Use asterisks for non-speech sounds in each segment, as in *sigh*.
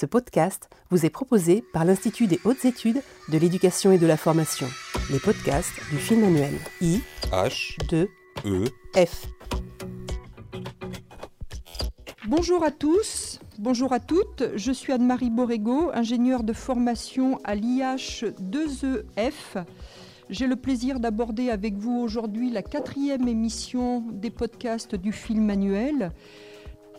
Ce podcast vous est proposé par l'Institut des hautes études de l'éducation et de la formation. Les podcasts du film annuel I H 2 E F. Bonjour à tous, bonjour à toutes. Je suis Anne-Marie Borrego, ingénieure de formation à l'IH2EF. J'ai le plaisir d'aborder avec vous aujourd'hui la quatrième émission des podcasts du film manuel.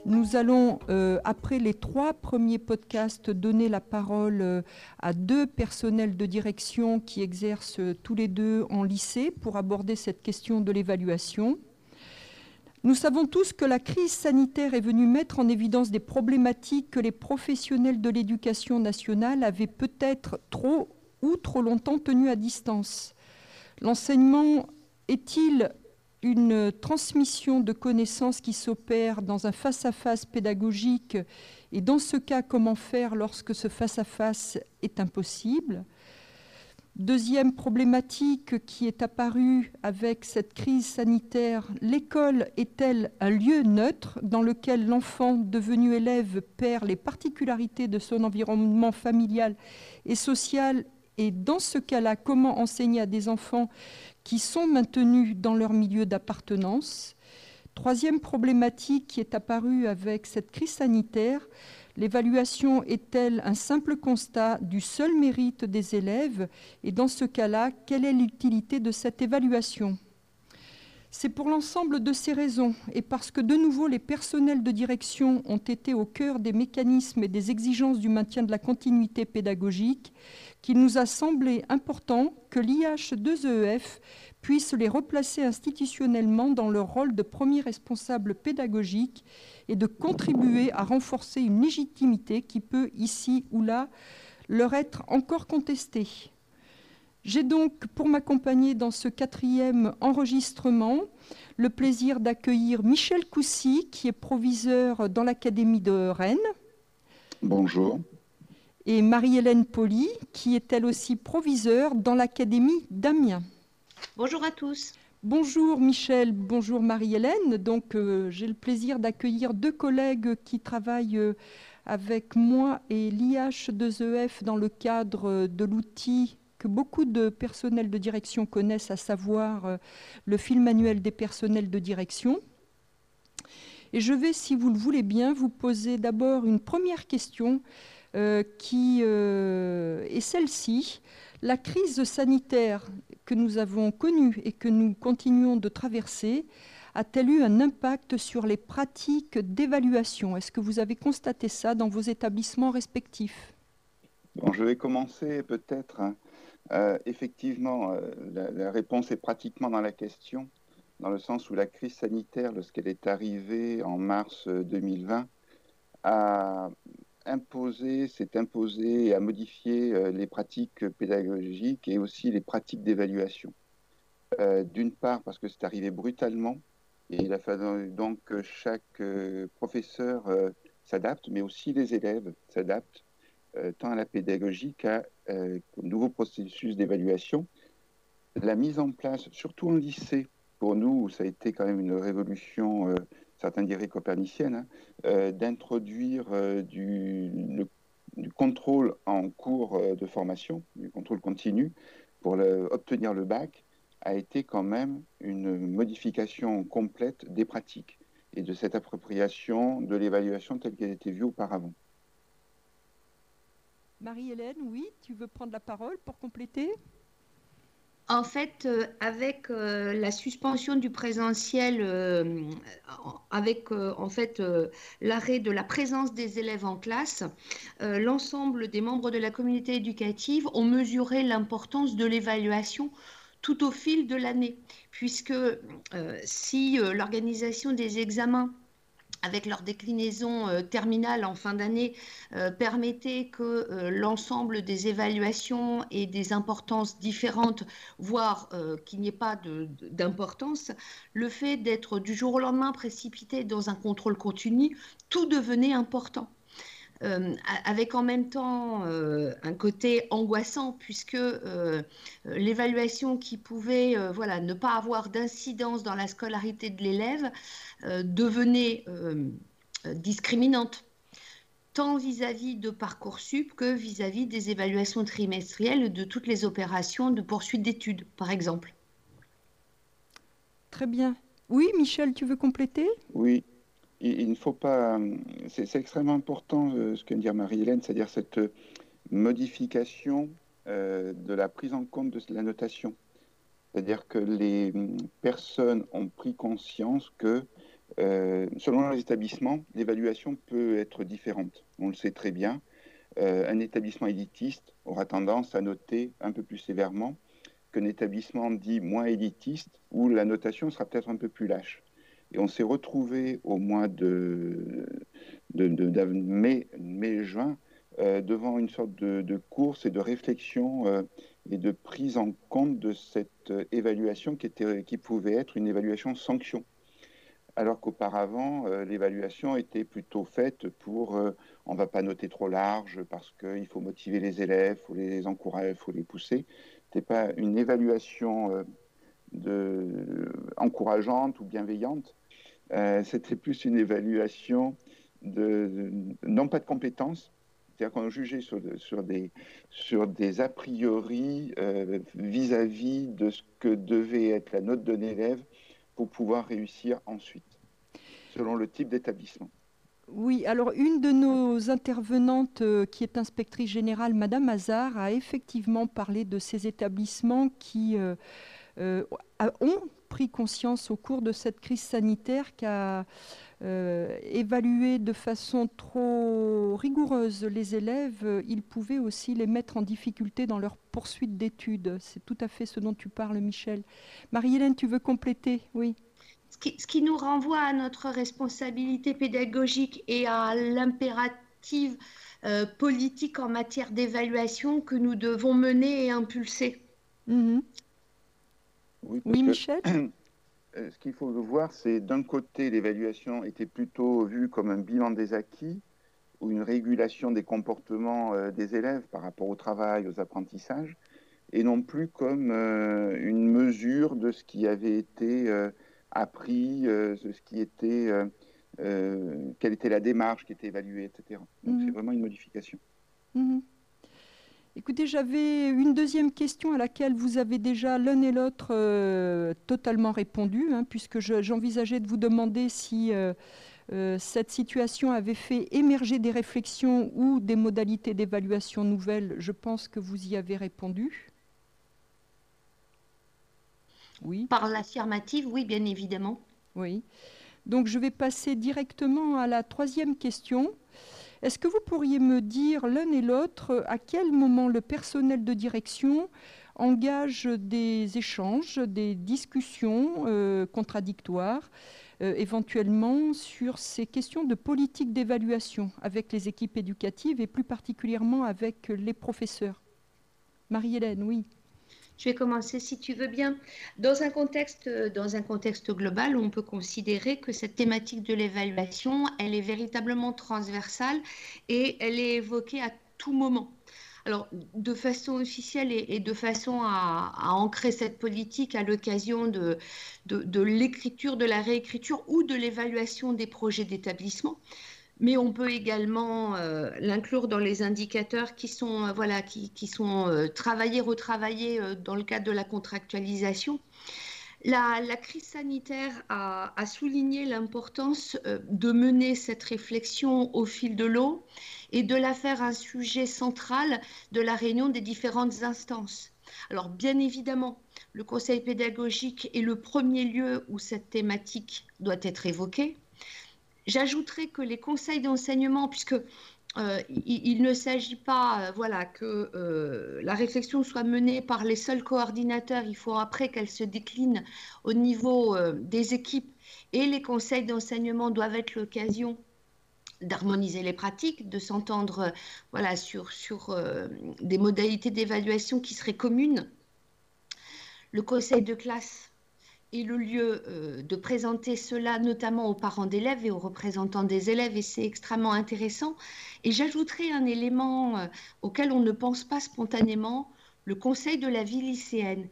Nous allons, euh, après les trois premiers podcasts, donner la parole euh, à deux personnels de direction qui exercent euh, tous les deux en lycée pour aborder cette question de l'évaluation. Nous savons tous que la crise sanitaire est venue mettre en évidence des problématiques que les professionnels de l'éducation nationale avaient peut-être trop ou trop longtemps tenues à distance. L'enseignement est-il une transmission de connaissances qui s'opère dans un face-à-face pédagogique. Et dans ce cas, comment faire lorsque ce face-à-face est impossible? Deuxième problématique qui est apparue avec cette crise sanitaire, l'école est-elle un lieu neutre dans lequel l'enfant devenu élève perd les particularités de son environnement familial et social? Et dans ce cas-là, comment enseigner à des enfants qui sont maintenus dans leur milieu d'appartenance. Troisième problématique qui est apparue avec cette crise sanitaire, L'évaluation est-elle un simple constat du seul mérite des élèves? Et dans ce cas-là, quelle est l'utilité de cette évaluation? C'est pour l'ensemble de ces raisons et parce que de nouveau les personnels de direction ont été au cœur des mécanismes et des exigences du maintien de la continuité pédagogique qu'il nous a semblé important que l'IH2EF puisse les replacer institutionnellement dans leur rôle de premier responsable pédagogique et de contribuer à renforcer une légitimité qui peut, ici ou là, leur être encore contestée. J'ai donc, pour m'accompagner dans ce quatrième enregistrement, le plaisir d'accueillir Michel Coussy, qui est proviseur dans l'Académie de Rennes. Bonjour. Et Marie-Hélène Poli, qui est elle aussi proviseure dans l'Académie d'Amiens. Bonjour à tous. Bonjour Michel, bonjour Marie-Hélène. Donc euh, j'ai le plaisir d'accueillir deux collègues qui travaillent euh, avec moi et l'IH2EF dans le cadre de l'outil que beaucoup de personnels de direction connaissent, à savoir euh, le film manuel des personnels de direction. Et je vais, si vous le voulez bien, vous poser d'abord une première question euh, qui euh, est celle-ci. La crise sanitaire que nous avons connue et que nous continuons de traverser a-t-elle eu un impact sur les pratiques d'évaluation? Est-ce que vous avez constaté ça dans vos établissements respectifs? Je vais commencer peut-être. Euh, effectivement, euh, la, réponse est pratiquement dans la question, dans le sens où la crise sanitaire, lorsqu'elle est arrivée en mars euh, 2020, a imposé, s'est imposé et a modifié euh, les pratiques pédagogiques et aussi les pratiques d'évaluation. Euh, D'une part, parce que c'est arrivé brutalement, et il a fallu donc que chaque euh, professeur euh, s'adapte, mais aussi les élèves s'adaptent, euh, tant à la pédagogie qu'à euh, nouveau processus d'évaluation. La mise en place, surtout en lycée, pour nous, ça a été quand même une révolution, euh, certains diraient copernicienne, hein, euh, d'introduire euh, du, le- du contrôle en cours de formation, du contrôle continu, pour obtenir le bac, a été quand même une modification complète des pratiques et de cette appropriation de l'évaluation telle qu'elle était vue auparavant. Marie-Hélène, oui, tu veux prendre la parole pour compléter? En fait, euh, avec euh, la suspension du présentiel, euh, avec en fait l'arrêt de la présence des élèves en classe, l'ensemble des membres de la communauté éducative ont mesuré l'importance de l'évaluation tout au fil de l'année, puisque si l'organisation des examens avec leur déclinaison euh, terminale en fin d'année, euh, permettait que euh, l'ensemble des évaluations et des importances différentes, voire qu'il n'y ait pas d'importance, le fait d'être du jour au lendemain précipité dans un contrôle continu, tout devenait important. Euh, avec en même temps euh, un côté angoissant puisque euh, l'évaluation qui pouvait euh, voilà, ne pas avoir d'incidence dans la scolarité de l'élève euh, devenait discriminante. tant vis-à-vis de Parcoursup que vis-à-vis des évaluations trimestrielles de toutes les opérations de poursuite d'études, par exemple. Très bien. Oui, Michel, tu veux compléter? Oui. Il, ne faut pas. C'est extrêmement important euh, ce que vient de dire Marie-Hélène, c'est-à-dire cette modification euh, de la prise en compte de la notation. C'est-à-dire que les personnes ont pris conscience que euh, selon les établissements, l'évaluation peut être différente. On le sait très bien. Euh, un établissement élitiste aura tendance à noter un peu plus sévèrement qu'un établissement dit moins élitiste, où la notation sera peut-être un peu plus lâche. Et on s'est retrouvé au mois de, mai-juin euh, devant une sorte de, course et de réflexion et de prise en compte de cette évaluation qui, était, qui pouvait être une évaluation sanction alors qu'auparavant, euh, l'évaluation était plutôt faite pour euh, on ne va pas noter trop large parce qu'il faut motiver les élèves, il faut les encourager, il faut les pousser. Ce n'était pas une évaluation euh, encourageante ou bienveillante, c'était plus une évaluation de, non pas de compétences, c'est-à-dire qu'on jugeait sur, des, sur des a priori vis-à-vis -vis de ce que devait être la note d'un élève pour pouvoir réussir ensuite, selon le type d'établissement. Oui, alors une de nos intervenantes, euh, qui est inspectrice générale, Madame Hazard, a effectivement parlé de ces établissements qui euh, euh, ont pris conscience au cours de cette crise sanitaire qu'à évaluer de façon trop rigoureuse les élèves, ils pouvaient aussi les mettre en difficulté dans leur poursuite d'études. C'est tout à fait ce dont tu parles, Michel. Marie-Hélène, tu veux compléter? Oui. Ce qui, ce qui, nous renvoie à notre responsabilité pédagogique et à l'impérative euh, politique en matière d'évaluation que nous devons mener et impulser. Mhm. Oui, Michel *clears throat* euh, Ce qu'il faut voir, c'est d'un côté, l'évaluation était plutôt vue comme un bilan des acquis, ou une régulation des comportements euh, des élèves par rapport au travail, aux apprentissages, et non plus comme euh, une mesure de ce qui avait été euh, appris, de ce qui était, quelle était la démarche qui était évaluée, etc. Donc c'est mhm. vraiment une modification. Mhm. Écoutez, j'avais une deuxième question à laquelle vous avez déjà l'un et l'autre totalement répondu, hein, puisque j'envisageais de vous demander si euh, cette situation avait fait émerger des réflexions ou des modalités d'évaluation nouvelles. Je pense que vous y avez répondu. Oui. Par l'affirmative, oui, bien évidemment. Oui. Donc je vais passer directement à la troisième question. Est-ce que vous pourriez me dire l'un et l'autre à quel moment le personnel de direction engage des échanges, des discussions euh, contradictoires euh, éventuellement sur ces questions de politique d'évaluation avec les équipes éducatives et plus particulièrement avec les professeurs? Marie-Hélène, oui. Je vais commencer si tu veux bien. Dans un contexte, global, on peut considérer que cette thématique de l'évaluation, elle est véritablement transversale et elle est évoquée à tout moment. Alors, de façon officielle et, de façon à, ancrer cette politique à l'occasion de, l'écriture, de la réécriture ou de l'évaluation des projets d'établissement, mais on peut également euh, l'inclure dans les indicateurs qui sont, euh, voilà, euh, travaillés, retravaillés dans le cadre de la contractualisation. La, crise sanitaire a, souligné l'importance de mener cette réflexion au fil de l'eau et de la faire un sujet central de la réunion des différentes instances. Alors bien évidemment, le conseil pédagogique est le premier lieu où cette thématique doit être évoquée. J'ajouterai que les conseils d'enseignement, puisque euh, il, ne s'agit pas euh, voilà, que euh, la réflexion soit menée par les seuls coordinateurs, il faut après qu'elle se décline au niveau des équipes et les conseils d'enseignement doivent être l'occasion d'harmoniser les pratiques, de s'entendre voilà, sur, sur des modalités d'évaluation qui seraient communes. Le conseil de classe est le lieu euh, de présenter cela notamment aux parents d'élèves et aux représentants des élèves et c'est extrêmement intéressant. Et j'ajouterai un élément euh, auquel on ne pense pas spontanément, le conseil de la vie lycéenne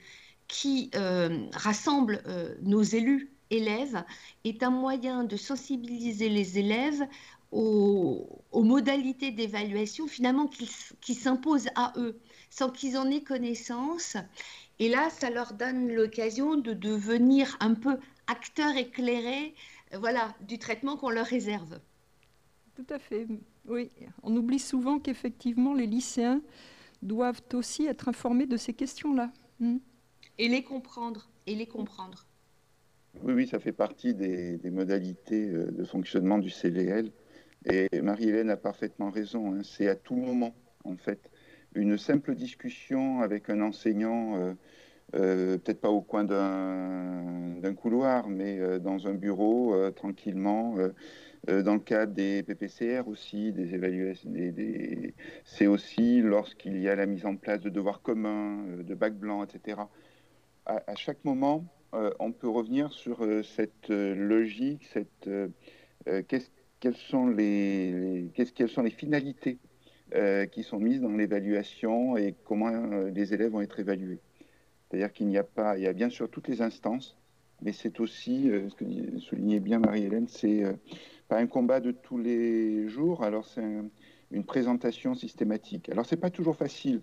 qui euh, rassemble nos élus élèves est un moyen de sensibiliser les élèves aux, modalités d'évaluation finalement qui, s'imposent à eux sans qu'ils en aient connaissance. Et là, ça leur donne l'occasion de devenir un peu acteurs éclairés voilà, du traitement qu'on leur réserve. Tout à fait, oui. On oublie souvent qu'effectivement, les lycéens doivent aussi être informés de ces questions-là. Hmm. Et les comprendre, et les comprendre. Oui, oui, ça fait partie des, modalités euh, de fonctionnement du CVL. Et Marie-Hélène a parfaitement raison. Hein. C'est à tout moment, en fait, une simple discussion avec un enseignant, euh, euh, peut-être pas au coin d'un couloir, mais dans un bureau, tranquillement. dans le cadre des PPCR aussi, des évaluations, c'est aussi lorsqu'il y a la mise en place de devoirs communs, de bacs blancs, etc. à chaque moment, euh, on peut revenir sur euh, cette euh, logique, cette, les, quelles sont les finalités qui sont mises dans l'évaluation et comment les élèves vont être évalués. C'est-à-dire qu'il n'y a pas, il y a bien sûr toutes les instances, mais c'est aussi, ce que soulignait bien Marie-Hélène, c'est pas un combat de tous les jours, alors c'est une présentation systématique. Alors c'est pas toujours facile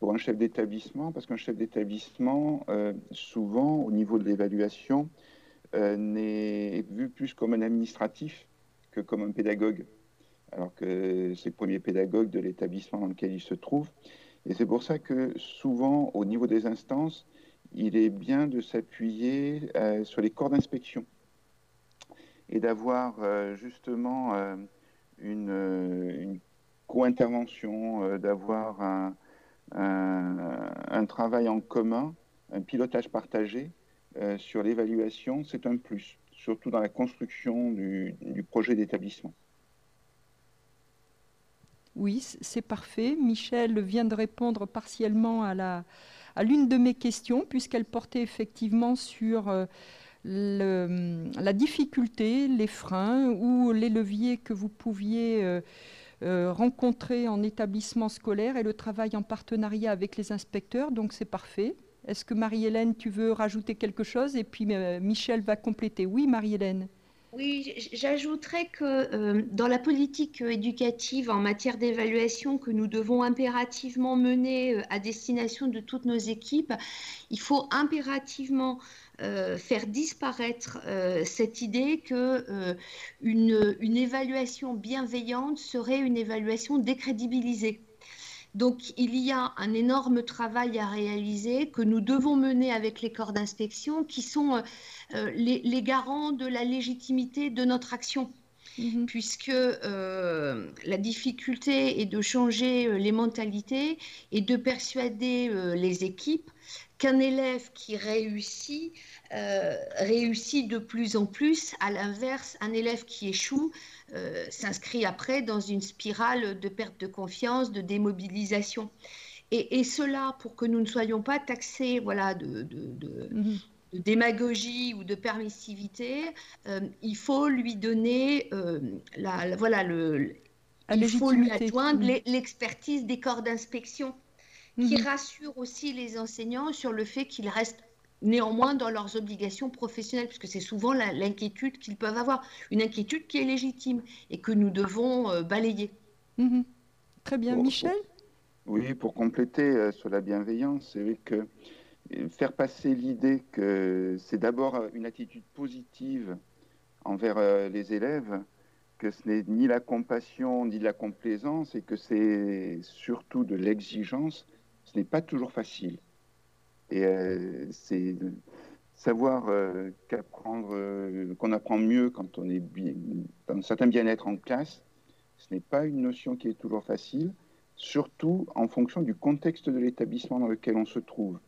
pour un chef d'établissement, parce qu'un chef d'établissement, euh, souvent, au niveau de l'évaluation, euh, n'est vu plus comme un administratif que comme un pédagogue, alors que c'est le premier pédagogue de l'établissement dans lequel il se trouve. Et c'est pour ça que souvent, au niveau des instances, il est bien de s'appuyer euh, sur les corps d'inspection et d'avoir justement une, une co-intervention, d'avoir un, travail en commun, un pilotage partagé euh, sur l'évaluation, c'est un plus, surtout dans la construction du, projet d'établissement. Oui, c'est parfait. Michel vient de répondre partiellement à l'une de mes questions, puisqu'elle portait effectivement sur euh, la difficulté, les freins ou les leviers que vous pouviez euh, euh, rencontrer en établissement scolaire et le travail en partenariat avec les inspecteurs, donc c'est parfait. Est-ce que Marie-Hélène, tu veux rajouter quelque chose? Et puis Michel va compléter. Oui, Marie-Hélène. Oui, j'ajouterais que euh, dans la politique éducative en matière d'évaluation que nous devons impérativement mener à destination de toutes nos équipes, il faut impérativement euh, faire disparaître euh, cette idée que euh, évaluation bienveillante serait une évaluation décrédibilisée. Donc il y a un énorme travail à réaliser que nous devons mener avec les corps d'inspection qui sont les, les, garants de la légitimité de notre action. Mhm. puisque la difficulté est de changer les mentalités et de persuader les équipes qu'un élève qui réussit euh, réussit de plus en plus. À l'inverse, un élève qui échoue euh, s'inscrit après dans une spirale de perte de confiance, de démobilisation. Et, cela, pour que nous ne soyons pas taxés voilà, de, mhm. démagogie ou de permissivité, euh, il faut lui donner la, voilà, le, il faut lui adjoindre mhm. l'expertise des corps d'inspection qui mhm. rassure aussi les enseignants sur le fait qu'ils restent néanmoins dans leurs obligations professionnelles, puisque c'est souvent l'inquiétude qu'ils peuvent avoir, une inquiétude qui est légitime et que nous devons euh, balayer. Mhm. Très bien, Michel? Oui, pour compléter euh, sur la bienveillance, c'est que euh, faire passer l'idée que c'est d'abord une attitude positive envers les élèves, que ce n'est ni la compassion ni la complaisance et que c'est surtout de l'exigence, ce n'est pas toujours facile. Et euh, c'est savoir euh, qu'apprendre, euh, qu'on apprend mieux quand on est dans un certain bien-être en classe, ce n'est pas une notion qui est toujours facile, surtout en fonction du contexte de l'établissement dans lequel on se trouve.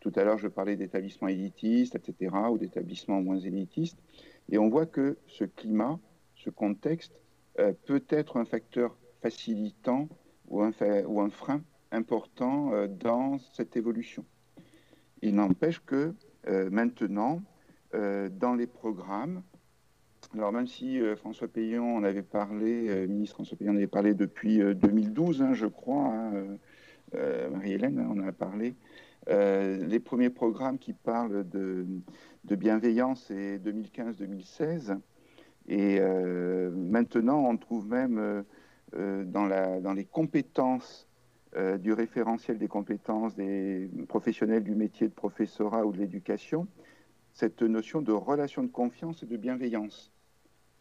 Tout à l'heure, je parlais d'établissements élitistes, etc., ou d'établissements moins élitistes, et on voit que ce climat, ce contexte, peut être un facteur facilitant ou un, ou un frein important dans cette évolution. Il n'empêche que euh, maintenant, euh, dans les programmes, alors même si euh, François Payon en avait parlé, ministre François Payon en avait parlé depuis 2012, hein, je crois, hein, Marie-Hélène en a parlé, les premiers programmes qui parlent de, bienveillance, c'est 2015-2016. Et maintenant, on trouve même dans les compétences du référentiel des compétences des professionnels du métier de professorat ou de l'éducation, cette notion de relation de confiance et de bienveillance.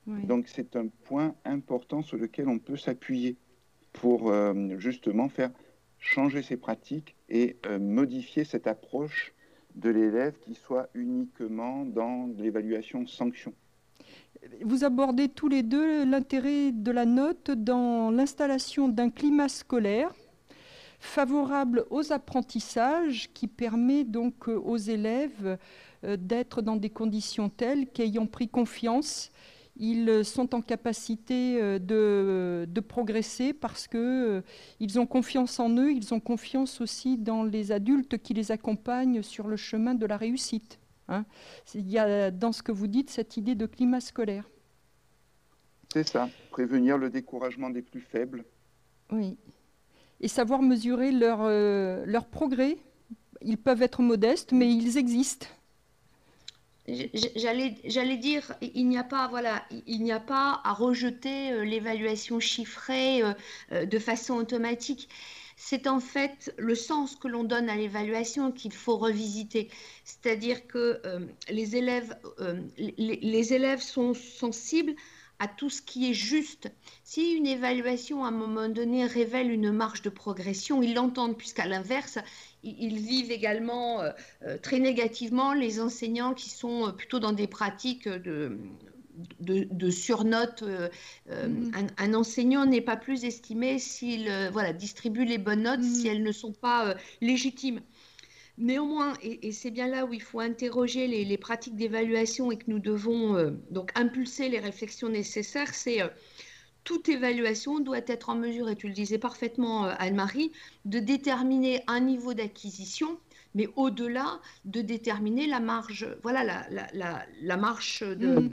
Donc c'est un point important sur lequel on peut s'appuyer pour euh, justement faire changer ses pratiques et euh, modifier cette approche de l'élève qui soit uniquement dans l'évaluation sanction. Vous abordez tous les deux l'intérêt de la note dans l'installation d'un climat scolaire favorable aux apprentissages qui permet donc euh, aux élèves euh, d'être dans des conditions telles qu'ayant pris confiance, ils sont en capacité euh, de, progresser parce qu'ils ont confiance en eux, ils ont confiance aussi dans les adultes qui les accompagnent sur le chemin de la réussite. Hein. Il y a dans ce que vous dites cette idée de climat scolaire. C'est ça, prévenir le découragement des plus faibles. Oui. Et savoir mesurer leur, euh, leur progrès. Ils peuvent être modestes, mais ils existent j'allais dire, il n'y a pas, voilà, il n'y a pas à rejeter euh, l'évaluation chiffrée euh, de façon automatique. C'est en fait le sens que l'on donne à l'évaluation qu'il faut revisiter. C'est-à-dire que les, élèves, les, élèves sont sensibles à tout ce qui est juste. Si une évaluation à un moment donné révèle une marge de progression, ils l'entendent, puisqu'à l'inverse, ils vivent également euh, euh, très négativement les enseignants qui sont euh, plutôt dans des pratiques de, de, surnote. Mm-hmm. un, enseignant n'est pas plus estimé s'il voilà, distribue les bonnes notes mm-hmm. si elles ne sont pas légitimes. Néanmoins, et, c'est bien là où il faut interroger les, pratiques d'évaluation et que nous devons donc impulser les réflexions nécessaires, c'est toute évaluation doit être en mesure, et tu le disais parfaitement euh, Anne-Marie, de déterminer un niveau d'acquisition, mais au-delà de déterminer la marge, voilà, la, marche de... Mm.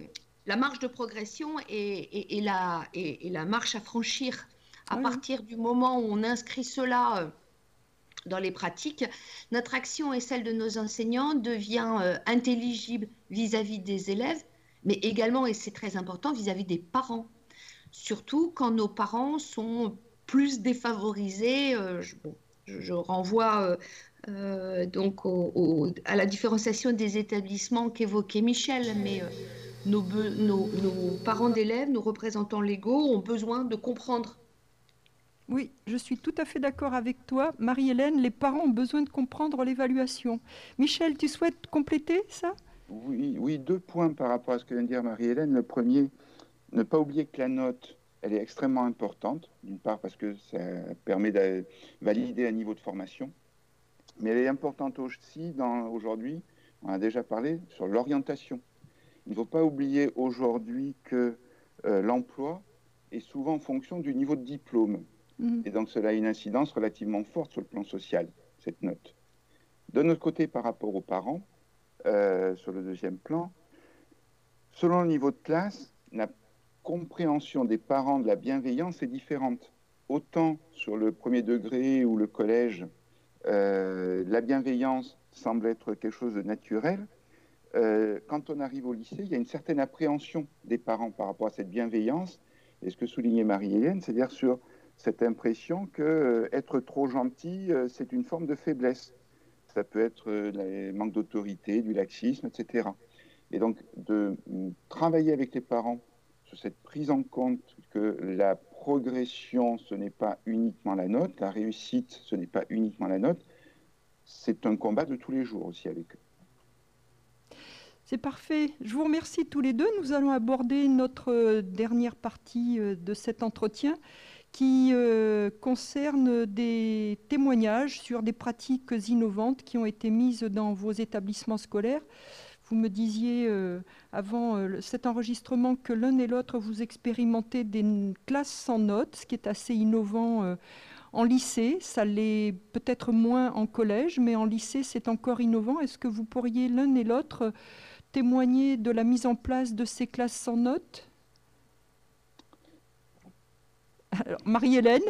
La marge de progression et, la, et, la marche à franchir à partir du moment où on inscrit cela euh, dans les pratiques, notre action et celle de nos enseignants devient euh, intelligible vis-à-vis des élèves, mais également, et c'est très important, vis à -vis des parents surtout quand nos parents sont plus défavorisés. Euh, je, renvoie euh, donc à la différenciation des établissements qu'évoquait Michel, mais nos, parents d'élèves, nos représentants légaux ont besoin de comprendre. Oui, je suis tout à fait d'accord avec toi. Marie-Hélène, les parents ont besoin de comprendre l'évaluation. Michel, tu souhaites compléter ça? Oui, deux points par rapport à ce que vient de dire Marie-Hélène. Le premier, ne pas oublier que la note, elle est extrêmement importante, d'une part parce que ça permet de valider un niveau de formation, mais elle est importante aussi aujourd'hui, on a déjà parlé, sur l'orientation. Il ne faut pas oublier aujourd'hui que euh, l'emploi est souvent en fonction du niveau de diplôme. Mhm. Et donc cela a une incidence relativement forte sur le plan social, cette note. De notre côté, par rapport aux parents, euh, sur le deuxième plan, selon le niveau de classe, n'a compréhension des parents de la bienveillance est différente. Autant sur le premier degré ou le collège, euh, la bienveillance semble être quelque chose de naturel. Euh, quand on arrive au lycée, il y a une certaine appréhension des parents par rapport à cette bienveillance. Et ce que soulignait Marie-Hélène, c'est-à-dire sur cette impression que euh, être trop gentil, c'est une forme de faiblesse. Ça peut être le manque d'autorité, du laxisme, etc. Et donc de mm, travailler avec les parents cette prise en compte que la progression, ce n'est pas uniquement la note, la réussite, ce n'est pas uniquement la note, c'est un combat de tous les jours aussi avec eux. C'est parfait. Je vous remercie tous les deux. Nous allons aborder notre euh, dernière partie euh, de cet entretien qui euh, concerne des témoignages sur des pratiques innovantes qui ont été mises dans vos établissements scolaires. Vous me disiez euh, avant euh, cet enregistrement que l'un et l'autre, vous expérimentez des classes sans notes, ce qui est assez innovant en lycée. Ça l'est peut-être moins en collège, mais en lycée, c'est encore innovant. Est-ce que vous pourriez l'un et l'autre témoigner de la mise en place de ces classes sans notes? Marie-Hélène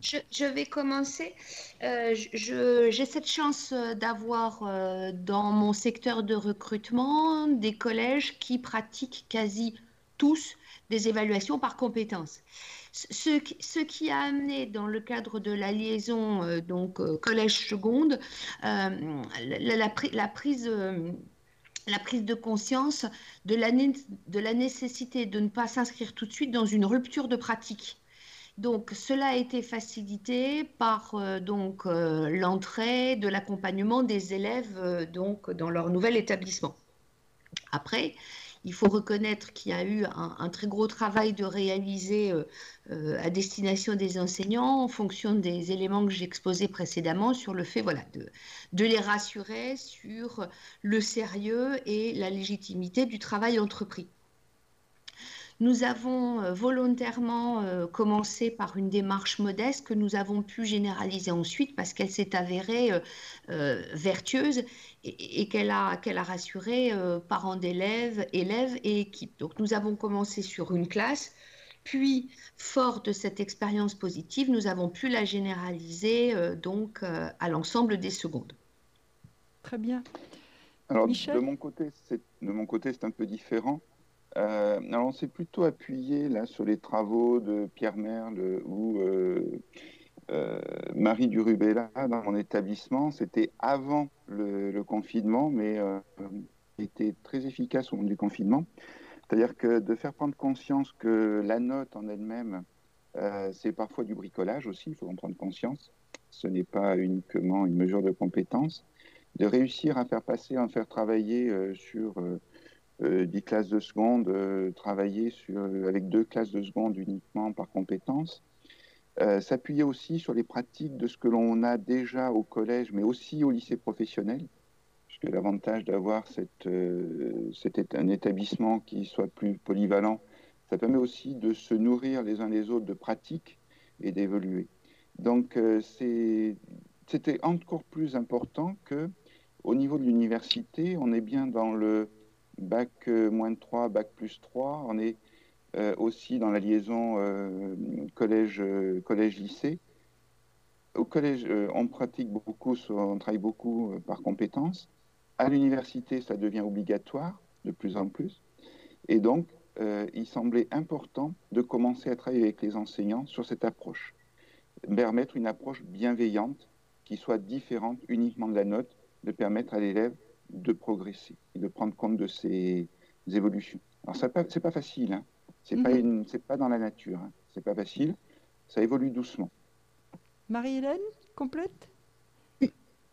je, vais commencer. Euh, j'ai cette chance euh, d'avoir euh, dans mon secteur de recrutement des collèges qui pratiquent quasi tous des évaluations par compétences. Ce, qui a amené dans le cadre de la liaison donc collège seconde la, prise la prise de conscience de la, de la nécessité de ne pas s'inscrire tout de suite dans une rupture de pratique. Donc, cela a été facilité par euh, donc l'entrée de l'accompagnement des élèves donc dans leur nouvel établissement. Après, il faut reconnaître qu'il y a eu un, très gros travail de réaliser euh, euh, à destination des enseignants en fonction des éléments que j'exposais précédemment sur le fait voilà, de, de les rassurer sur le sérieux et la légitimité du travail entrepris. Nous avons euh, volontairement euh, commencé par une démarche modeste que nous avons pu généraliser ensuite parce qu'elle s'est avérée euh, vertueuse et, qu'elle a, qu'elle a rassuré parents d'élèves, élèves et équipes. Donc nous avons commencé sur une classe. Puis, fort de cette expérience positive, nous avons pu la généraliser donc à l'ensemble des secondes. Très bien. Alors, de mon côté, c'est, de mon côté, c'est un peu différent. Euh, alors on s'est plutôt appuyé là sur les travaux de Pierre Merle ou euh, euh, Marie Durubella dans mon établissement. C'était avant le, confinement, mais était très efficace au moment du confinement. C'est-à-dire que de faire prendre conscience que la note en elle-même, c'est parfois du bricolage aussi, il faut en prendre conscience. Ce n'est pas uniquement une mesure de compétence. De réussir à faire passer, à faire travailler sur 10 classes de seconde, euh, travailler sur, avec deux classes de seconde uniquement par compétence. Euh, s'appuyer aussi sur les pratiques de ce que l'on a déjà au collège, mais aussi au lycée professionnel, puisque l'avantage d'avoir cette, euh, un établissement qui soit plus polyvalent, ça permet aussi de se nourrir les uns les autres de pratiques et d'évoluer. Donc c'était encore plus important que au niveau de l'université, on est bien dans le bac euh, moins de 3, bac plus 3. On est euh, aussi dans la liaison euh, collège-lycée. Collège, Au collège, on pratique beaucoup, on travaille beaucoup par compétences. À l'université, ça devient obligatoire de plus en plus. Et donc, il semblait important de commencer à travailler avec les enseignants sur cette approche. Permettre une approche bienveillante qui soit différente uniquement de la note, de permettre à l'élève de progresser et de prendre compte de ces évolutions. Alors, ce n'est pas, facile, hein. ce n'est pas, mhm. pas, dans la nature, hein. c'est pas facile, ça évolue doucement. Marie-Hélène, complète?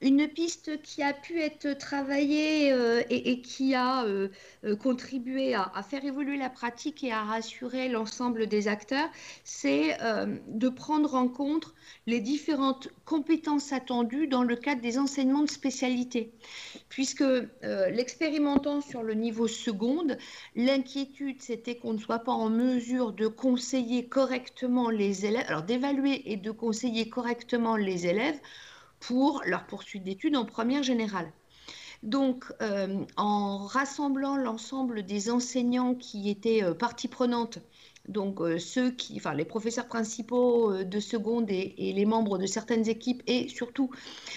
Une piste qui a pu être travaillée euh, et, qui a euh, euh, contribué à, faire évoluer la pratique et à rassurer l'ensemble des acteurs, c'est de prendre en compte les différentes compétences attendues dans le cadre des enseignements de spécialité. Puisque l'expérimentant sur le niveau seconde, l'inquiétude c'était qu'on ne soit pas en mesure de conseiller correctement les élèves, alors d'évaluer et de conseiller correctement les élèves pour leur poursuite d'études en première générale. Donc, euh, en rassemblant l'ensemble des enseignants qui étaient euh, partie prenante, donc euh, ceux qui, enfin les professeurs principaux de seconde et, les membres de certaines équipes, et surtout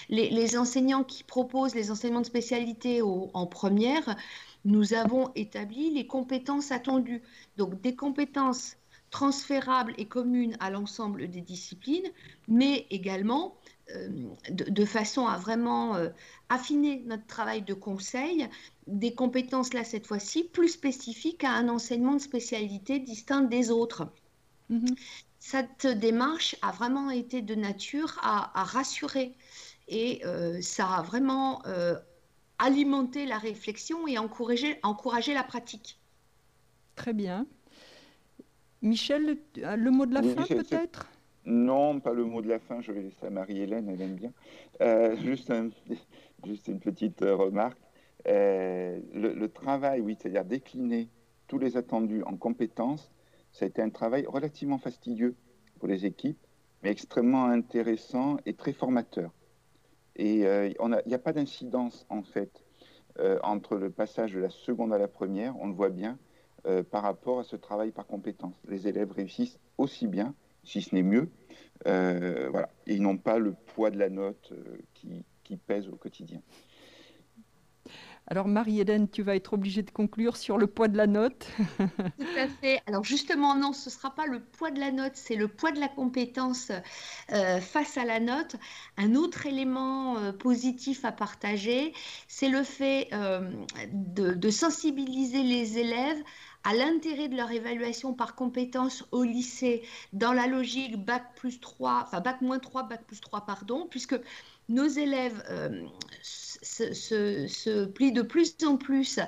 les, enseignants qui proposent les enseignements de spécialité en première, nous avons établi les compétences attendues. Donc, des compétences transférables et communes à l'ensemble des disciplines, mais également euh, de, façon à vraiment euh, affiner notre travail de conseil, des compétences là cette fois-ci plus spécifiques à un enseignement de spécialité distinct des autres. Mm-hmm. Cette démarche a vraiment été de nature à, rassurer et euh, ça a vraiment alimenté la réflexion et encouragé, encouragé la pratique. Très bien. Michel, le mot de la fin peut-être? Non, pas le mot de la fin, je vais laisser à Marie-Hélène, elle aime bien. Euh, juste, *laughs* une petite euh, remarque. Euh, le, travail, oui, c'est-à-dire décliner tous les attendus en compétences, ça a été un travail relativement fastidieux pour les équipes, mais extrêmement intéressant et très formateur. Et il n'y a pas d'incidence, en fait, entre le passage de la seconde à la première, on le voit bien, par rapport à ce travail par compétences. Les élèves réussissent aussi bien si ce n'est mieux. Euh, voilà. Et ils n'ont pas le poids de la note euh, qui, pèse au quotidien. Alors Marie-Hélène, tu vas être obligée de conclure sur le poids de la note. *laughs* Tout à fait. Alors justement, non, ce ne sera pas le poids de la note, c'est le poids de la compétence euh, face à la note. Un autre élément euh, positif à partager, c'est le fait euh, de, sensibiliser les élèves à l'intérêt de leur évaluation par compétence au lycée dans la logique bac plus 3, enfin bac moins 3, bac plus 3, pardon, puisque nos élèves se, plie de plus en plus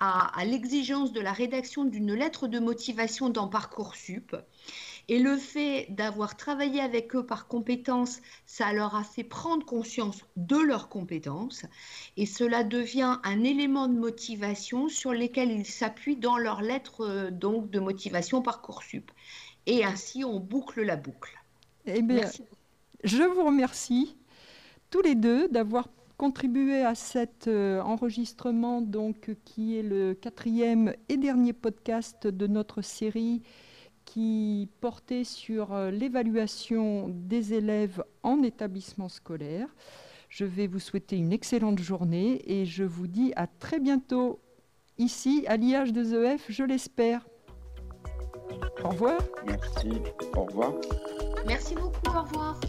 à, l'exigence de la rédaction d'une lettre de motivation dans Parcoursup. Et le fait d'avoir travaillé avec eux par compétences, ça leur a fait prendre conscience de leurs compétences et cela devient un élément de motivation sur lesquels ils s'appuient dans leur lettre euh, donc, de motivation Parcoursup. Et ainsi, on boucle la boucle. Eh bien, je vous remercie tous les deux d'avoir contribuer à cet euh, enregistrement, donc, qui est le quatrième et dernier podcast de notre série qui portait sur euh, l'évaluation des élèves en établissement scolaire. Je vais vous souhaiter une excellente journée et je vous dis à très bientôt ici à l'IH2EF, je l'espère. Au revoir. Merci. Au revoir. Merci beaucoup. Au revoir.